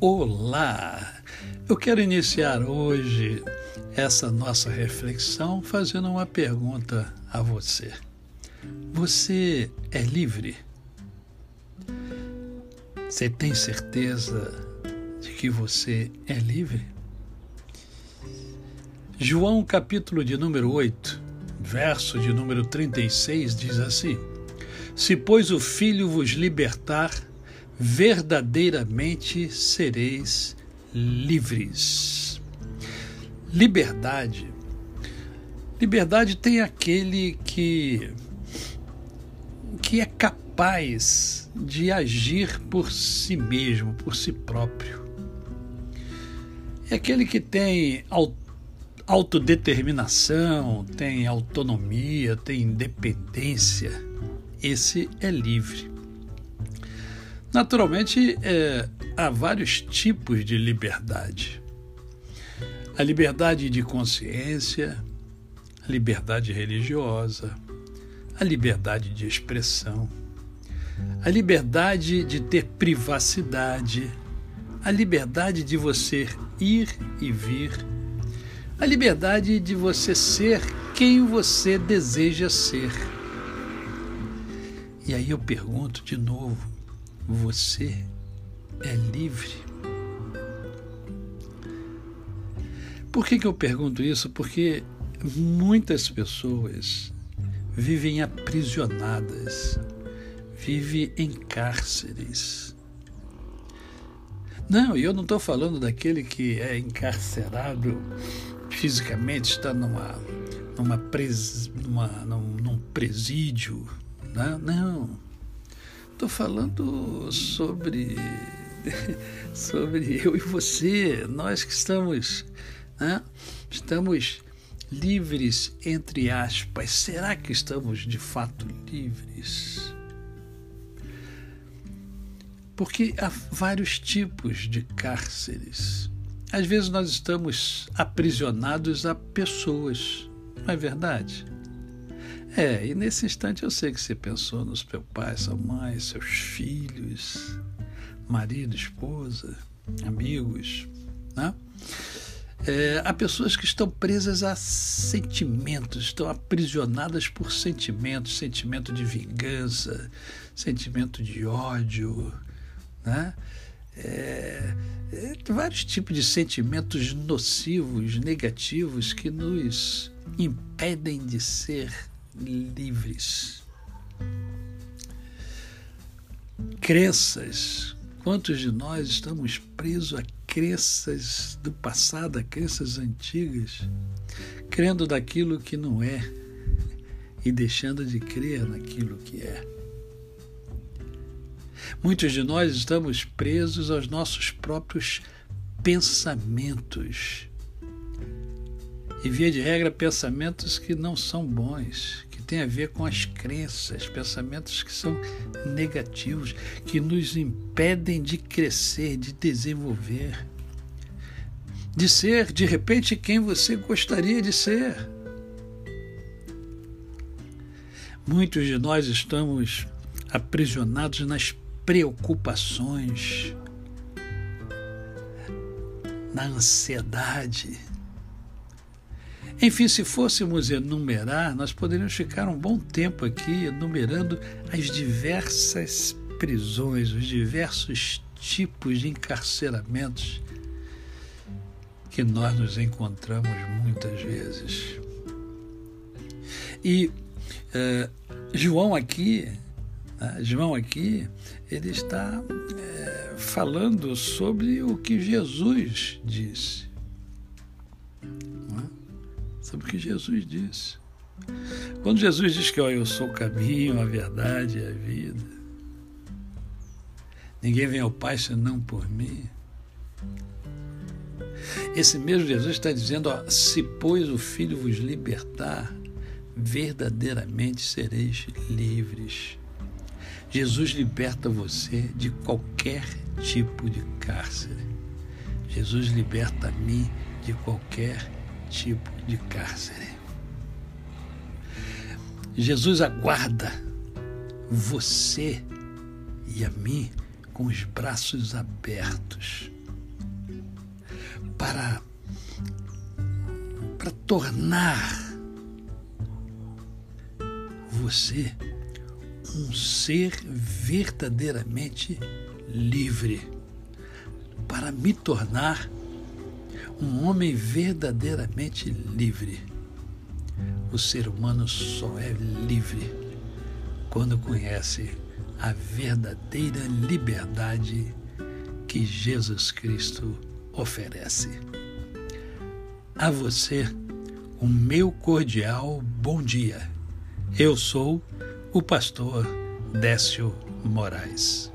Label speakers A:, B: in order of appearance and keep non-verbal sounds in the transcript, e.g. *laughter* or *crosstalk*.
A: Olá! Eu quero iniciar hoje essa nossa reflexão fazendo uma pergunta a você. Você é livre? Você tem certeza de que você é livre? João, capítulo de número 8, verso de número 36, diz assim: Se, pois, o Filho vos libertar, verdadeiramente sereis livres. Liberdade. Liberdade tem aquele que que é capaz de agir por si mesmo, por si próprio. É aquele que tem autodeterminação, tem autonomia, tem independência. Esse é livre. Naturalmente, é, há vários tipos de liberdade. A liberdade de consciência, a liberdade religiosa, a liberdade de expressão, a liberdade de ter privacidade, a liberdade de você ir e vir, a liberdade de você ser quem você deseja ser. E aí eu pergunto de novo: você é livre? Por que, que eu pergunto isso? Porque muitas pessoas vivem aprisionadas, vivem em cárceres. Não, eu não estou falando daquele que é encarcerado fisicamente, está numa, numa, pres, numa num, num presídio. Né? Não. Estou falando sobre *laughs* sobre eu e você, nós que estamos, né? estamos livres entre aspas. Será que estamos de fato livres? Porque há vários tipos de cárceres. Às vezes nós estamos aprisionados a pessoas, não é verdade? É, e nesse instante eu sei que você pensou nos seus pais, sua mãe, seus filhos, marido, esposa, amigos, né? É, há pessoas que estão presas a sentimentos, estão aprisionadas por sentimentos, sentimento de vingança, sentimento de ódio, né? É, é, vários tipos de sentimentos nocivos, negativos que nos impedem de ser livres. Crenças. Quantos de nós estamos presos a crenças do passado, a crenças antigas, crendo daquilo que não é e deixando de crer naquilo que é? Muitos de nós estamos presos aos nossos próprios pensamentos. E, via de regra, pensamentos que não são bons, tem a ver com as crenças, pensamentos que são negativos, que nos impedem de crescer, de desenvolver, de ser, de repente, quem você gostaria de ser. Muitos de nós estamos aprisionados nas preocupações, na ansiedade enfim, se fôssemos enumerar, nós poderíamos ficar um bom tempo aqui enumerando as diversas prisões, os diversos tipos de encarceramentos que nós nos encontramos muitas vezes. E uh, João aqui, uh, João aqui, ele está uh, falando sobre o que Jesus disse sobre o que Jesus disse. Quando Jesus diz que ó, eu sou o caminho, a verdade e a vida, ninguém vem ao Pai senão por mim. Esse mesmo Jesus está dizendo: ó, se pois o Filho vos libertar, verdadeiramente sereis livres. Jesus liberta você de qualquer tipo de cárcere. Jesus liberta a mim de qualquer tipo de cárcere. Jesus aguarda você e a mim com os braços abertos. para para tornar você um ser verdadeiramente livre, para me tornar um homem verdadeiramente livre. O ser humano só é livre quando conhece a verdadeira liberdade que Jesus Cristo oferece. A você, o meu cordial bom dia. Eu sou o pastor Décio Moraes.